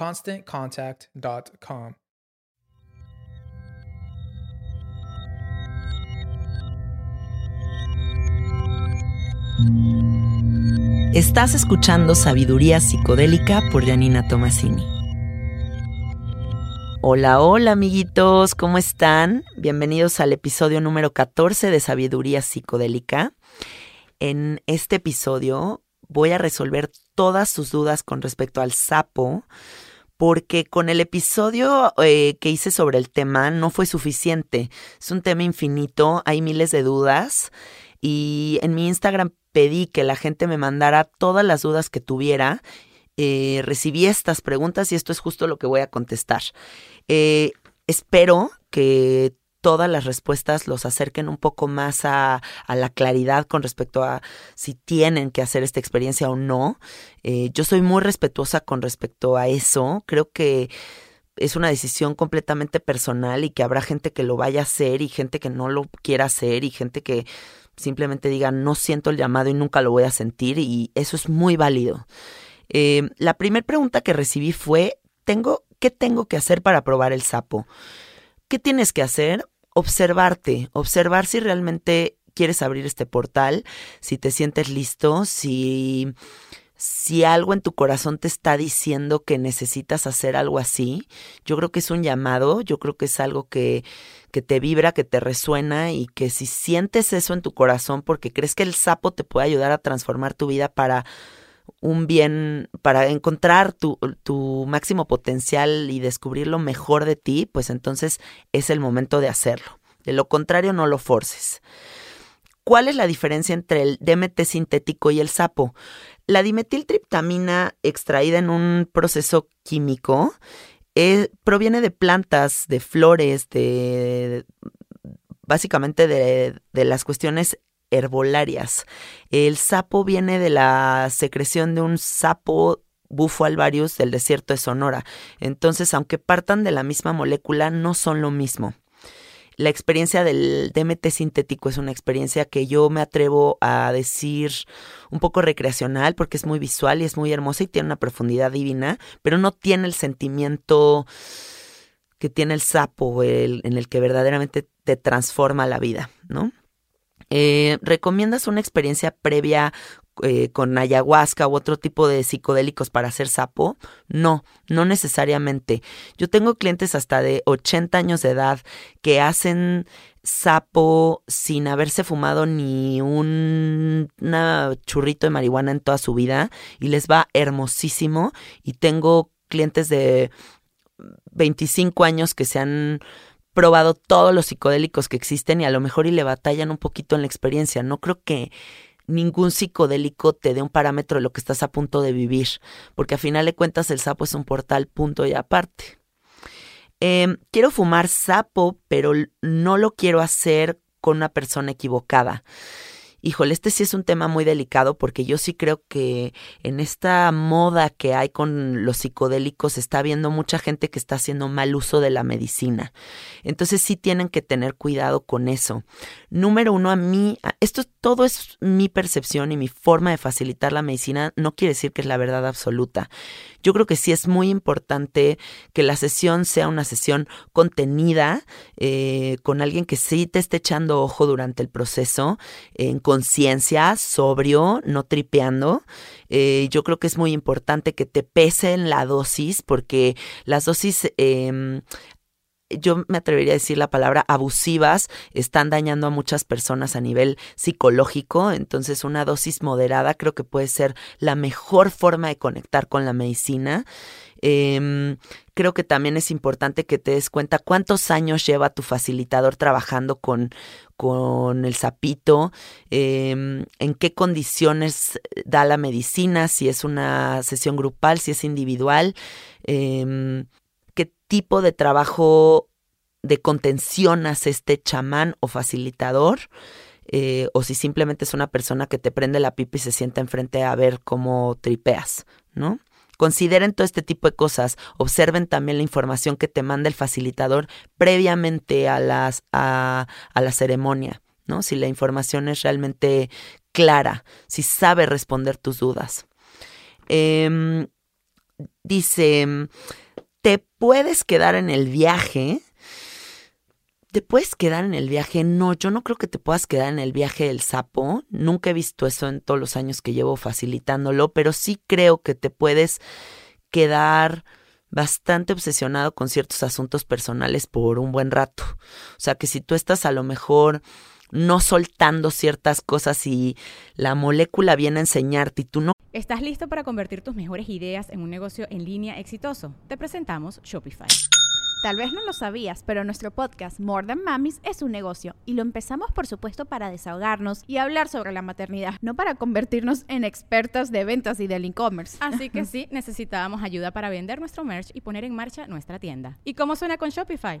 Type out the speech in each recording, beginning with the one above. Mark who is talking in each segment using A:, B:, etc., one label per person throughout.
A: ConstantContact.com.
B: Estás escuchando Sabiduría Psicodélica por Janina Tomasini. Hola, hola amiguitos, ¿cómo están? Bienvenidos al episodio número 14 de Sabiduría Psicodélica. En este episodio voy a resolver todas sus dudas con respecto al sapo, porque con el episodio eh, que hice sobre el tema no fue suficiente. Es un tema infinito, hay miles de dudas y en mi Instagram pedí que la gente me mandara todas las dudas que tuviera eh, recibí estas preguntas y esto es justo lo que voy a contestar. Eh, espero que todas las respuestas los acerquen un poco más a, la claridad con respecto a si tienen que hacer esta experiencia o no. Eh, yo soy muy respetuosa con respecto a eso. Creo que es una decisión completamente personal y que habrá gente que lo vaya a hacer y gente que no lo quiera hacer y gente que simplemente diga no siento el llamado y nunca lo voy a sentir y eso es muy válido. Eh, la primera pregunta que recibí fue, tengo, ¿qué tengo que hacer para probar el sapo? ¿Qué tienes que hacer? Observarte, observar si realmente quieres abrir este portal, si te sientes listo, si, si algo en tu corazón te está diciendo que necesitas hacer algo así. Yo creo que es un llamado, yo creo que es algo que, que te vibra, que te resuena y que si sientes eso en tu corazón porque crees que el sapo te puede ayudar a transformar tu vida para un bien, para encontrar tu, tu, máximo potencial y descubrir lo mejor de ti, pues entonces es el momento de hacerlo. De lo contrario, no lo forces. ¿Cuál es la diferencia entre el DMT sintético y el sapo? La dimetiltriptamina extraída en un proceso químico eh, proviene de plantas, de flores, de básicamente de, de las cuestiones herbolarias. El sapo viene de la secreción de un sapo bufo alvarius del desierto de Sonora. Entonces, aunque partan de la misma molécula, no son lo mismo. La experiencia del DMT sintético es una experiencia que yo me atrevo a decir un poco recreacional porque es muy visual y es muy hermosa y tiene una profundidad divina, pero no tiene el sentimiento que tiene el sapo, en el que verdaderamente te transforma la vida, ¿no? Eh, ¿Recomiendas una experiencia previa eh, con ayahuasca u otro tipo de psicodélicos para hacer sapo. No, no necesariamente. Yo tengo clientes hasta de 80 años de edad que hacen sapo sin haberse fumado ni un churrito de marihuana en toda su vida y les va hermosísimo. Y tengo clientes de 25 años que se han probado todos los psicodélicos que existen y a lo mejor y le batallan un poquito en la experiencia. No creo que ningún psicodélico te dé un parámetro de lo que estás a punto de vivir, porque a final de cuentas el sapo es un portal punto y aparte. Em, quiero fumar sapo, pero no lo quiero hacer con una persona equivocada híjole, este sí es un tema muy delicado porque yo sí creo que en esta moda que hay con los psicodélicos está habiendo mucha gente que está haciendo mal uso de la medicina. Entonces sí tienen que tener cuidado con eso. Número uno, a mí, esto todo es mi percepción y mi forma de facilitar la medicina, no quiere decir que es la verdad absoluta. Yo creo que sí es muy importante que la sesión sea una sesión contenida, eh, con alguien que sí te esté echando ojo durante el proceso, en conciencia, sobrio, no tripeando. Eh, yo creo que es muy importante que te pesen la dosis, porque las dosis em, yo me atrevería a decir la palabra abusivas, están dañando a muchas personas a nivel psicológico, entonces una dosis moderada creo que puede ser la mejor forma de conectar con la medicina. Em, creo que también es importante que te des cuenta cuántos años lleva tu facilitador trabajando con, con el sapito, em, en qué condiciones da la medicina, si es una sesión grupal, si es individual. Eh, qué tipo de trabajo de contención hace este chamán o facilitador, eh, o si simplemente es una persona que te prende la pipa y se sienta enfrente a ver cómo tripeas, ¿no? Consideren todo este tipo de cosas. Observen también la información que te manda el facilitador previamente a, las, a, la ceremonia, ¿no? Si la información es realmente clara, si sabe responder tus dudas. Em, dice, te puedes quedar en el viaje. ¿Te puedes quedar en el viaje? No, yo no creo que te puedas quedar en el viaje del sapo. Nunca he visto eso en todos los años que llevo facilitándolo, pero sí creo que te puedes quedar bastante obsesionado con ciertos asuntos personales por un buen rato. O sea, que si tú estás a lo mejor no soltando ciertas cosas y la molécula viene a enseñarte y tú no
C: ¿Estás listo para convertir tus mejores ideas en un negocio en línea exitoso? Te presentamos Shopify.
D: Tal vez no lo sabías, pero nuestro podcast More Than Mamis es un negocio y lo empezamos por supuesto para desahogarnos y hablar sobre la maternidad, no para convertirnos en expertas de ventas y del e-commerce.
C: Así que sí, necesitábamos ayuda para vender nuestro merch y poner en marcha nuestra tienda. ¿Y cómo suena con Shopify?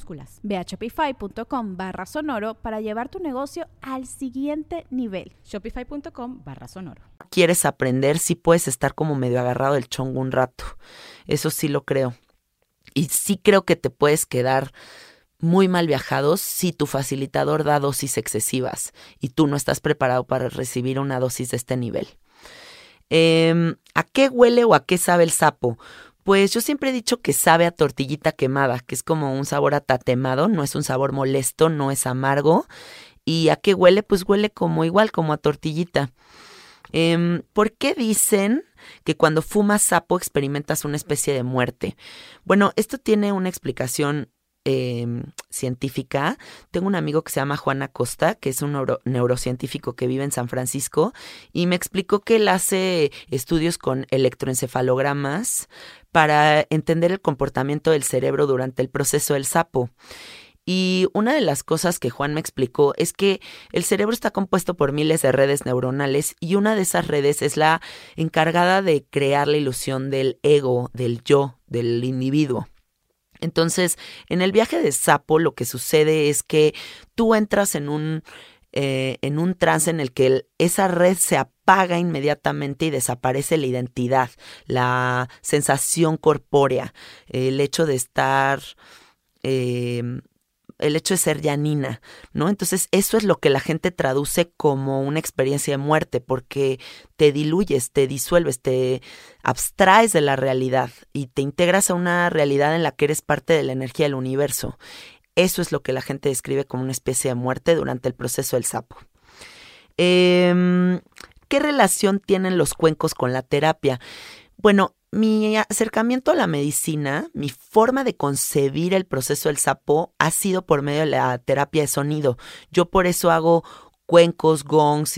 D: Ve a shopify.com barra sonoro para llevar tu negocio al siguiente nivel.
C: Shopify.com barra sonoro.
B: Quieres aprender, si puedes estar como medio agarrado del chongo un rato. Eso sí lo creo. Y sí creo que te puedes quedar muy mal viajado si tu facilitador da dosis excesivas y tú no estás preparado para recibir una dosis de este nivel. Em, ¿A qué huele o a qué sabe el sapo? Pues yo siempre he dicho que sabe a tortillita quemada, que es como un sabor atatemado, no es un sabor molesto, no es amargo. ¿Y a qué huele? Pues huele como igual, como a tortillita. Em, ¿Por qué dicen que cuando fumas sapo experimentas una especie de muerte? Bueno, esto tiene una explicación Em, científica. Tengo un amigo que se llama Juan Acosta, que es un neurocientífico que vive en San Francisco, y me explicó que él hace estudios con electroencefalogramas para entender el comportamiento del cerebro durante el proceso del sapo. Y una de las cosas que Juan me explicó es que el cerebro está compuesto por miles de redes neuronales y una de esas redes es la encargada de crear la ilusión del ego, del yo, del individuo. Entonces, en el viaje de sapo lo que sucede es que tú entras en un, eh, en un trance en el que esa red se apaga inmediatamente y desaparece la identidad, la sensación corpórea, el hecho de estar em, el hecho de ser Yanina, ¿no? Entonces eso es lo que la gente traduce como una experiencia de muerte, porque te diluyes, te disuelves, te abstraes de la realidad y te integras a una realidad en la que eres parte de la energía del universo. Eso es lo que la gente describe como una especie de muerte durante el proceso del sapo. Em, ¿Qué relación tienen los cuencos con la terapia? Bueno, mi acercamiento a la medicina, mi forma de concebir el proceso del sapo ha sido por medio de la terapia de sonido. Yo por eso hago cuencos, gongs,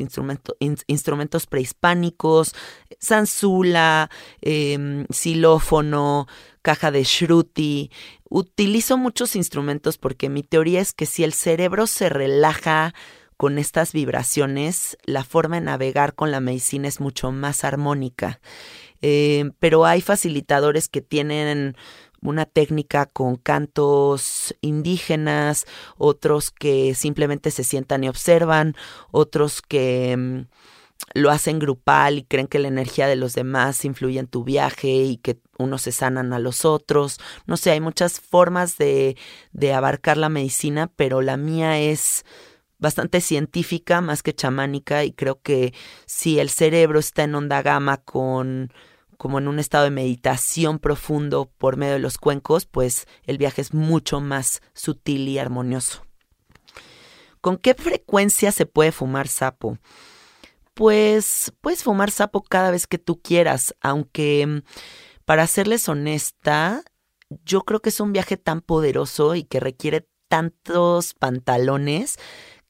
B: instrumentos prehispánicos, zanzula, eh, xilófono, caja de shruti. Utilizo muchos instrumentos porque mi teoría es que si el cerebro se relaja con estas vibraciones, la forma de navegar con la medicina es mucho más armónica. Eh, pero hay facilitadores que tienen una técnica con cantos indígenas, otros que simplemente se sientan y observan, otros que mm, lo hacen grupal y creen que la energía de los demás influye en tu viaje y que unos se sanan a los otros. No sé, hay muchas formas de, de abarcar la medicina, pero la mía es bastante científica más que chamánica y creo que si el cerebro está en onda gama con como en un estado de meditación profundo por medio de los cuencos, pues el viaje es mucho más sutil y armonioso. ¿Con qué frecuencia se puede fumar sapo? Pues puedes fumar sapo cada vez que tú quieras, aunque para serles honesta, yo creo que es un viaje tan poderoso y que requiere tantos pantalones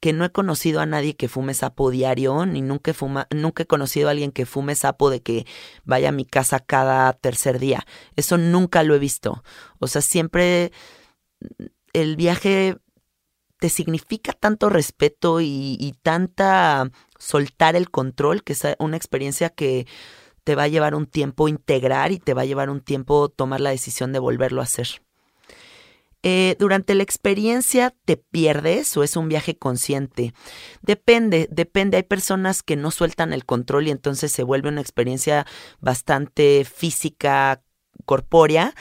B: que no he conocido a nadie que fume sapo diario, ni nunca he, nunca he conocido a alguien que fume sapo de que vaya a mi casa cada tercer día. Eso nunca lo he visto. O sea, siempre el viaje te significa tanto respeto y, y tanta soltar el control, que es una experiencia que te va a llevar un tiempo integrar y te va a llevar un tiempo tomar la decisión de volverlo a hacer. Eh, durante la experiencia te pierdes o es un viaje consciente. Depende, depende. Hay personas que no sueltan el control y entonces se vuelve una experiencia bastante física, corpórea,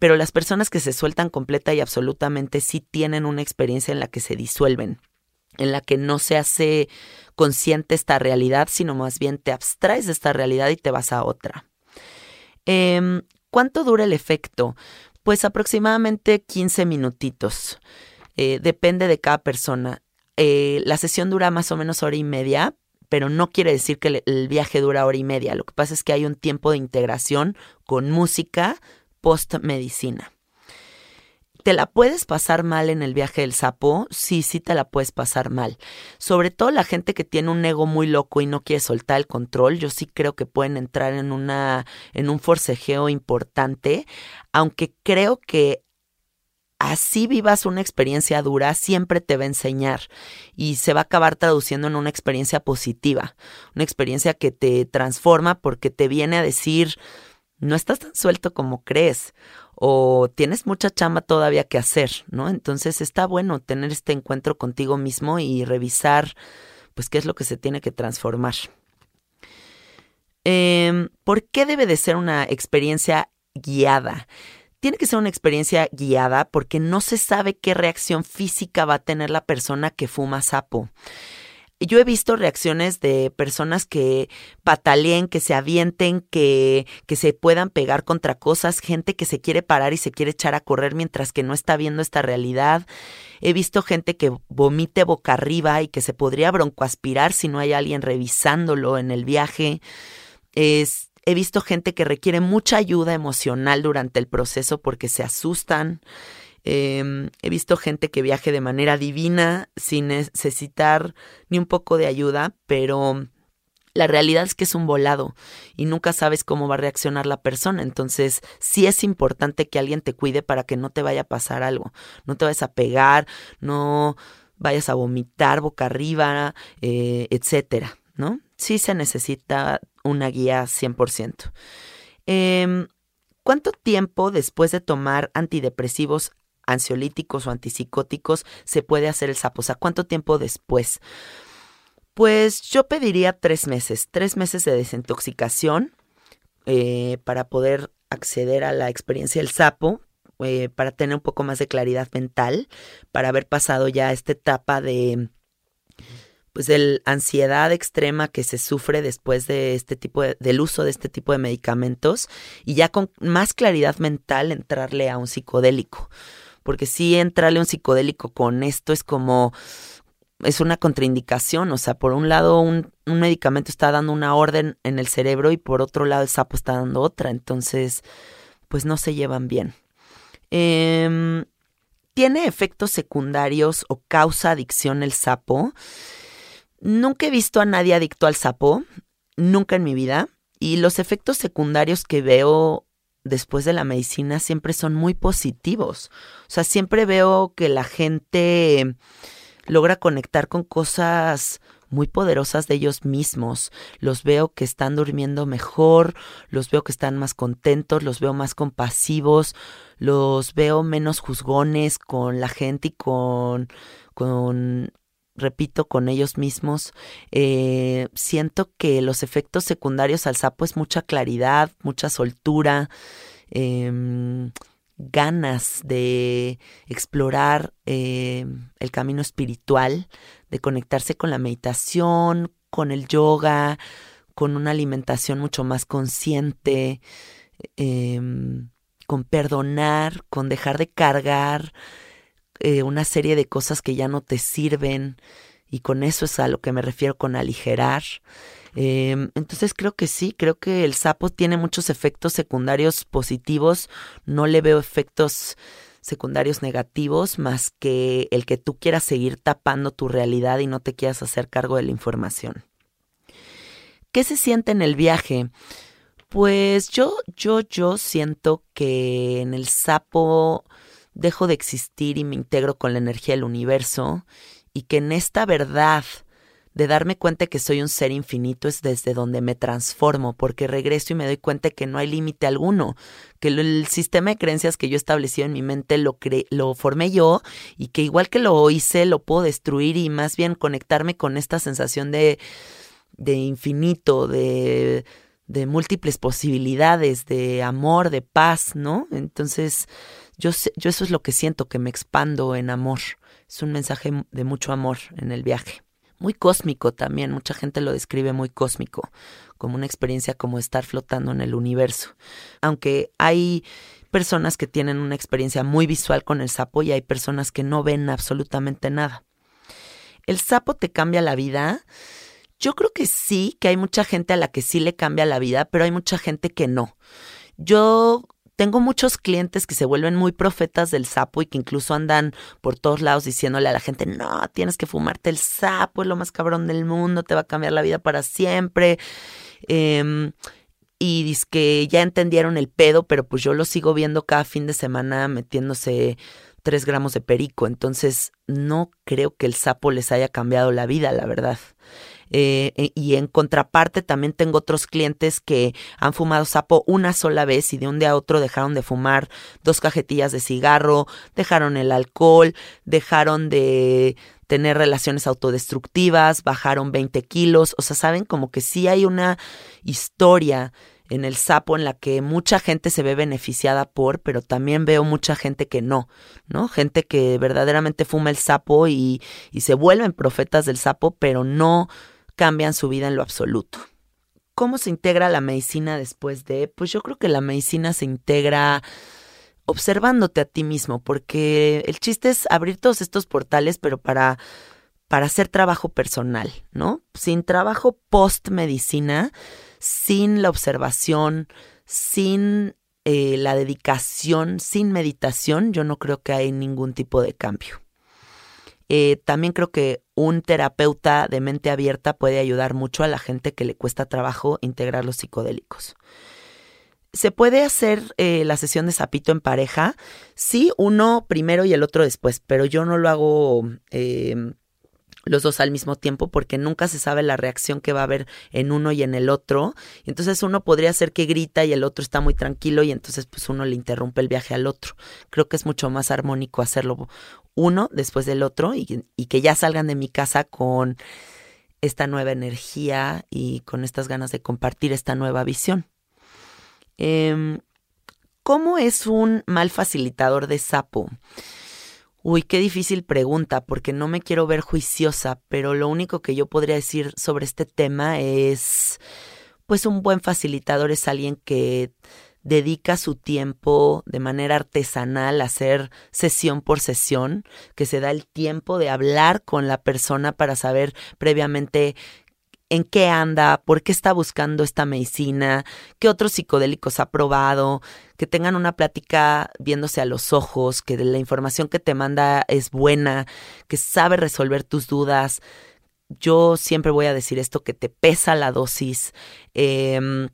B: pero las personas que se sueltan completa y absolutamente sí tienen una experiencia en la que se disuelven, en la que no se hace consciente esta realidad, sino más bien te abstraes de esta realidad y te vas a otra. Em, ¿Cuánto dura el efecto? Pues aproximadamente 15 minutitos. Eh, depende de cada persona. Eh, la sesión dura más o menos hora y media, pero no quiere decir que el viaje dura hora y media. Lo que pasa es que hay un tiempo de integración con música post medicina. ¿Te la puedes pasar mal en el viaje del sapo? Sí, sí te la puedes pasar mal. Sobre todo la gente que tiene un ego muy loco y no quiere soltar el control, yo sí creo que pueden entrar en una en un forcejeo importante, aunque creo que así vivas una experiencia dura, siempre te va a enseñar y se va a acabar traduciendo en una experiencia positiva, una experiencia que te transforma porque te viene a decir, no estás tan suelto como crees o tienes mucha chamba todavía que hacer, ¿no? Entonces está bueno tener este encuentro contigo mismo y revisar, pues, qué es lo que se tiene que transformar. Em, ¿Por qué debe de ser una experiencia guiada? Tiene que ser una experiencia guiada porque no se sabe qué reacción física va a tener la persona que fuma sapo yo he visto reacciones de personas que pataleen, que se avienten, que, que se puedan pegar contra cosas, gente que se quiere parar y se quiere echar a correr mientras que no está viendo esta realidad. He visto gente que vomite boca arriba y que se podría broncoaspirar si no hay alguien revisándolo en el viaje. He visto gente que requiere mucha ayuda emocional durante el proceso porque se asustan. Em, he visto gente que viaje de manera divina sin necesitar ni un poco de ayuda, pero la realidad es que es un volado y nunca sabes cómo va a reaccionar la persona. Entonces, sí es importante que alguien te cuide para que no te vaya a pasar algo. No te vayas a pegar, no vayas a vomitar boca arriba, eh, etcétera, ¿no? Sí se necesita una guía 100%. Em, ¿Cuánto tiempo después de tomar antidepresivos ansiolíticos o antipsicóticos se puede hacer el sapo? O sea, ¿cuánto tiempo después? Pues yo pediría tres meses, tres meses de desintoxicación eh, para poder acceder a la experiencia del sapo, eh, para tener un poco más de claridad mental, para haber pasado ya esta etapa de pues de ansiedad extrema que se sufre después de este tipo de, del uso de este tipo de medicamentos y ya con más claridad mental entrarle a un psicodélico. Porque si entrarle un psicodélico con esto es como es una contraindicación, o sea, por un lado un, un, medicamento está dando una orden en el cerebro y por otro lado el sapo está dando otra, entonces pues no se llevan bien. Eh, ¿Tiene efectos secundarios o causa adicción el sapo? Nunca he visto a nadie adicto al sapo, nunca en mi vida, y los efectos secundarios que veo después de la medicina siempre son muy positivos. O sea, siempre veo que la gente logra conectar con cosas muy poderosas de ellos mismos. Los veo que están durmiendo mejor, los veo que están más contentos, los veo más compasivos, los veo menos juzgones con la gente y con, con repito, con ellos mismos. Eh, siento que los efectos secundarios al sapo es mucha claridad, mucha soltura, eh, ganas de explorar eh, el camino espiritual, de conectarse con la meditación, con el yoga, con una alimentación mucho más consciente, em, con perdonar, con dejar de cargar eh, una serie de cosas que ya no te sirven y con eso es a lo que me refiero con aligerar. Eh, entonces creo que sí, creo que el sapo tiene muchos efectos secundarios positivos, no le veo efectos secundarios negativos más que el que tú quieras seguir tapando tu realidad y no te quieras hacer cargo de la información. ¿Qué se siente en el viaje? Pues yo, yo, yo siento que en el sapo dejo de existir y me integro con la energía del universo y que en esta verdad de darme cuenta que soy un ser infinito es desde donde me transformo, porque regreso y me doy cuenta que no hay límite alguno, que el sistema de creencias que yo he establecido en mi mente lo, lo formé yo y que igual que lo hice lo puedo destruir y más bien conectarme con esta sensación de, de infinito, de de múltiples posibilidades, de amor, de paz, ¿no? Entonces, yo, yo eso es lo que siento, que me expando en amor. Es un mensaje de mucho amor en el viaje. Muy cósmico también, mucha gente lo describe muy cósmico, como una experiencia como estar flotando en el universo. Aunque hay personas que tienen una experiencia muy visual con el sapo y hay personas que no ven absolutamente nada. ¿El sapo te cambia la vida? Yo creo que sí, que hay mucha gente a la que sí le cambia la vida, pero hay mucha gente que no. Yo tengo muchos clientes que se vuelven muy profetas del sapo y que incluso andan por todos lados diciéndole a la gente, no, tienes que fumarte el sapo, es lo más cabrón del mundo, te va a cambiar la vida para siempre. Eh, y dice que ya entendieron el pedo, pero pues yo lo sigo viendo cada fin de semana metiéndose tres gramos de perico. Entonces no creo que el sapo les haya cambiado la vida, la verdad. Eh, eh, y en contraparte también tengo otros clientes que han fumado sapo una sola vez y de un día a otro dejaron de fumar dos cajetillas de cigarro, dejaron el alcohol, dejaron de tener relaciones autodestructivas, bajaron 20 kilos, o sea, saben como que sí hay una historia en el sapo en la que mucha gente se ve beneficiada por, pero también veo mucha gente que no, ¿no? Gente que verdaderamente fuma el sapo y, y se vuelven profetas del sapo, pero no cambian su vida en lo absoluto. ¿Cómo se integra la medicina después de? Pues yo creo que la medicina se integra observándote a ti mismo, porque el chiste es abrir todos estos portales, pero para, para hacer trabajo personal, ¿no? Sin trabajo post medicina, sin la observación, sin eh, la dedicación, sin meditación, yo no creo que hay ningún tipo de cambio. Eh, también creo que un terapeuta de mente abierta puede ayudar mucho a la gente que le cuesta trabajo integrar los psicodélicos. ¿Se puede hacer eh, la sesión de sapito en pareja? Sí, uno primero y el otro después, pero yo no lo hago eh, los dos al mismo tiempo porque nunca se sabe la reacción que va a haber en uno y en el otro. Entonces uno podría ser que grita y el otro está muy tranquilo y entonces pues uno le interrumpe el viaje al otro. Creo que es mucho más armónico hacerlo uno después del otro y, que ya salgan de mi casa con esta nueva energía y con estas ganas de compartir esta nueva visión. Em, ¿Cómo es un mal facilitador de sapo? Uy, qué difícil pregunta, porque no me quiero ver juiciosa, pero lo único que yo podría decir sobre este tema es, pues un buen facilitador es alguien que dedica su tiempo de manera artesanal a hacer sesión por sesión, que se da el tiempo de hablar con la persona para saber previamente en qué anda, por qué está buscando esta medicina, qué otros psicodélicos ha probado, que tengan una plática viéndose a los ojos, que la información que te manda es buena, que sabe resolver tus dudas. Yo siempre voy a decir esto, que te pesa la dosis, em,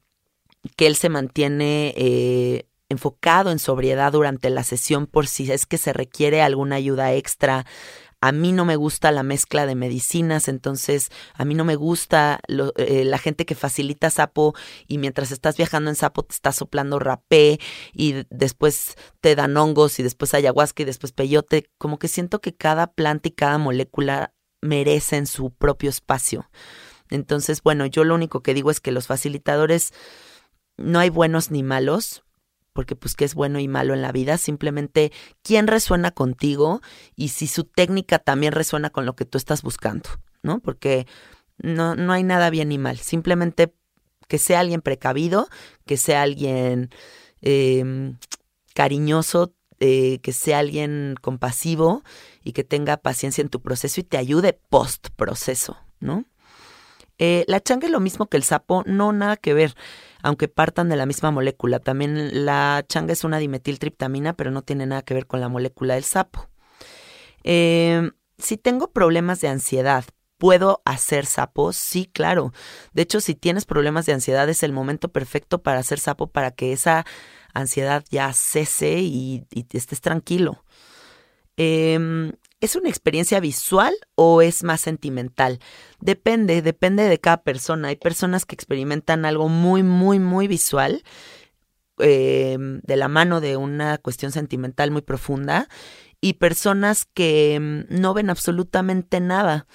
B: que él se mantiene eh, enfocado en sobriedad durante la sesión por si es que se requiere alguna ayuda extra. A mí no me gusta la mezcla de medicinas, entonces a mí no me gusta eh, la gente que facilita sapo y mientras estás viajando en sapo te está soplando rapé y después te dan hongos y después ayahuasca y después peyote. Como que siento que cada planta y cada molécula merecen su propio espacio. Entonces, bueno, yo lo único que digo es que los facilitadores no hay buenos ni malos, porque pues qué es bueno y malo en la vida, simplemente quién resuena contigo y si su técnica también resuena con lo que tú estás buscando, ¿no? Porque no, no hay nada bien ni mal, simplemente que sea alguien precavido, que sea alguien em, cariñoso, eh, que sea alguien compasivo y que tenga paciencia en tu proceso y te ayude post proceso, ¿no? Eh, la changa es lo mismo que el sapo, no nada que ver aunque partan de la misma molécula. También la changa es una dimetiltriptamina, pero no tiene nada que ver con la molécula del sapo. Eh, si tengo problemas de ansiedad, ¿puedo hacer sapo? Sí, claro. De hecho, si tienes problemas de ansiedad, es el momento perfecto para hacer sapo para que esa ansiedad ya cese y, estés tranquilo. Eh, ¿Es una experiencia visual o es más sentimental? Depende, depende de cada persona. Hay personas que experimentan algo muy, muy, muy visual, eh, de la mano de una cuestión sentimental muy profunda, y personas que mm, no ven absolutamente nada.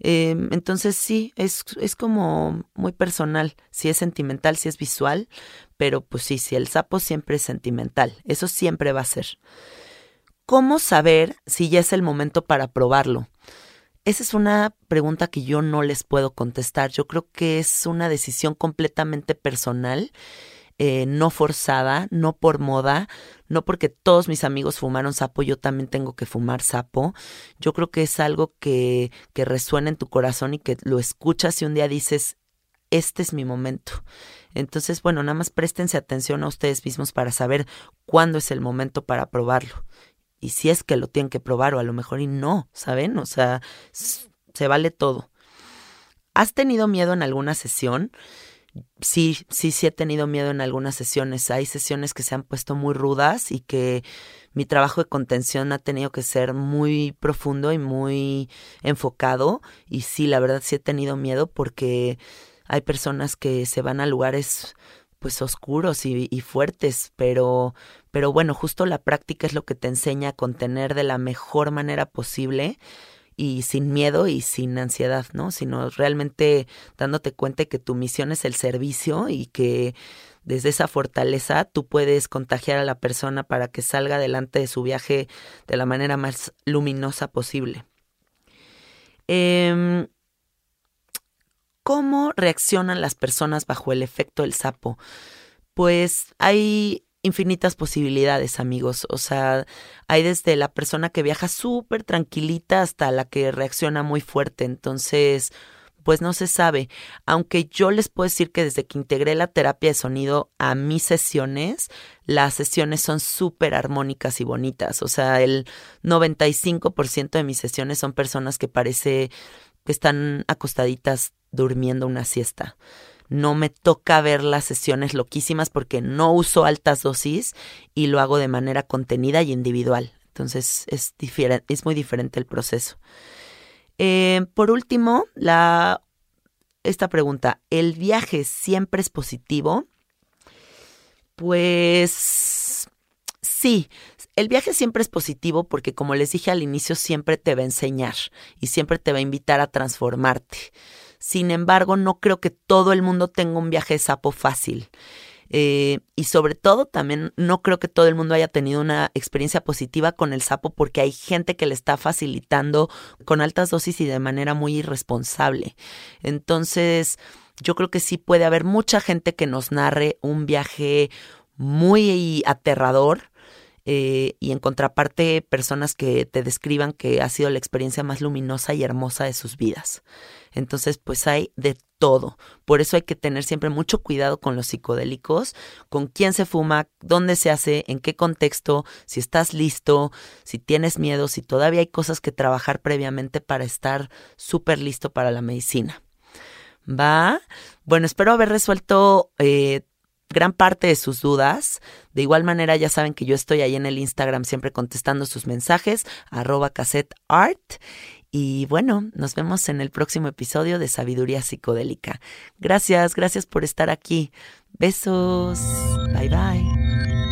B: Eh, entonces sí, es, es como muy personal, si es sentimental, si es visual, pero pues sí, si el sapo siempre es sentimental, eso siempre va a ser. ¿Cómo saber si ya es el momento para probarlo? Esa es una pregunta que yo no les puedo contestar. Yo creo que es una decisión completamente personal, eh, no forzada, no por moda, no porque todos mis amigos fumaron sapo, yo también tengo que fumar sapo. Yo creo que es algo que, que resuena en tu corazón y que lo escuchas y un día dices, este es mi momento. Entonces, bueno, nada más préstense atención a ustedes mismos para saber cuándo es el momento para probarlo y si es que lo tienen que probar o a lo mejor y no, ¿saben? O sea, se vale todo. ¿Has tenido miedo en alguna sesión? Sí, sí, sí he tenido miedo en algunas sesiones. Hay sesiones que se han puesto muy rudas y que mi trabajo de contención ha tenido que ser muy profundo y muy enfocado. Y sí, la verdad sí he tenido miedo porque hay personas que se van a lugares pues oscuros y, y fuertes, pero pero bueno, justo la práctica es lo que te enseña a contener de la mejor manera posible y sin miedo y sin ansiedad, ¿no? Sino realmente dándote cuenta que tu misión es el servicio y que desde esa fortaleza tú puedes contagiar a la persona para que salga adelante de su viaje de la manera más luminosa posible. Em, ¿Cómo reaccionan las personas bajo el efecto del sapo? Pues hay infinitas posibilidades, amigos. O sea, hay desde la persona que viaja súper tranquilita hasta la que reacciona muy fuerte. Entonces, pues no se sabe. Aunque yo les puedo decir que desde que integré la terapia de sonido a mis sesiones, las sesiones son súper armónicas y bonitas. O sea, el 95% de mis sesiones son personas que parece que están acostaditas durmiendo una siesta no me toca ver las sesiones loquísimas porque no uso altas dosis y lo hago de manera contenida y individual. Entonces es, muy diferente el proceso. Eh, por último, esta pregunta, ¿el viaje siempre es positivo? Pues sí, el viaje siempre es positivo porque como les dije al inicio, siempre te va a enseñar y siempre te va a invitar a transformarte Sin embargo, no creo que todo el mundo tenga un viaje de sapo fácil. Eh, y sobre todo también no creo que todo el mundo haya tenido una experiencia positiva con el sapo porque hay gente que le está facilitando con altas dosis y de manera muy irresponsable. Entonces, yo creo que sí puede haber mucha gente que nos narre un viaje muy aterrador. Eh, y en contraparte personas que te describan que ha sido la experiencia más luminosa y hermosa de sus vidas. Entonces, pues hay de todo. Por eso hay que tener siempre mucho cuidado con los psicodélicos, con quién se fuma, dónde se hace, en qué contexto, si estás listo, si tienes miedo, si todavía hay cosas que trabajar previamente para estar súper listo para la medicina. ¿Va? Bueno, espero haber resuelto eh, gran parte de sus dudas. De igual manera, ya saben que yo estoy ahí en el Instagram siempre contestando sus mensajes, arroba cassette art. Y bueno, nos vemos en el próximo episodio de Sabiduría Psicodélica. Gracias, gracias por estar aquí. Besos. Bye bye.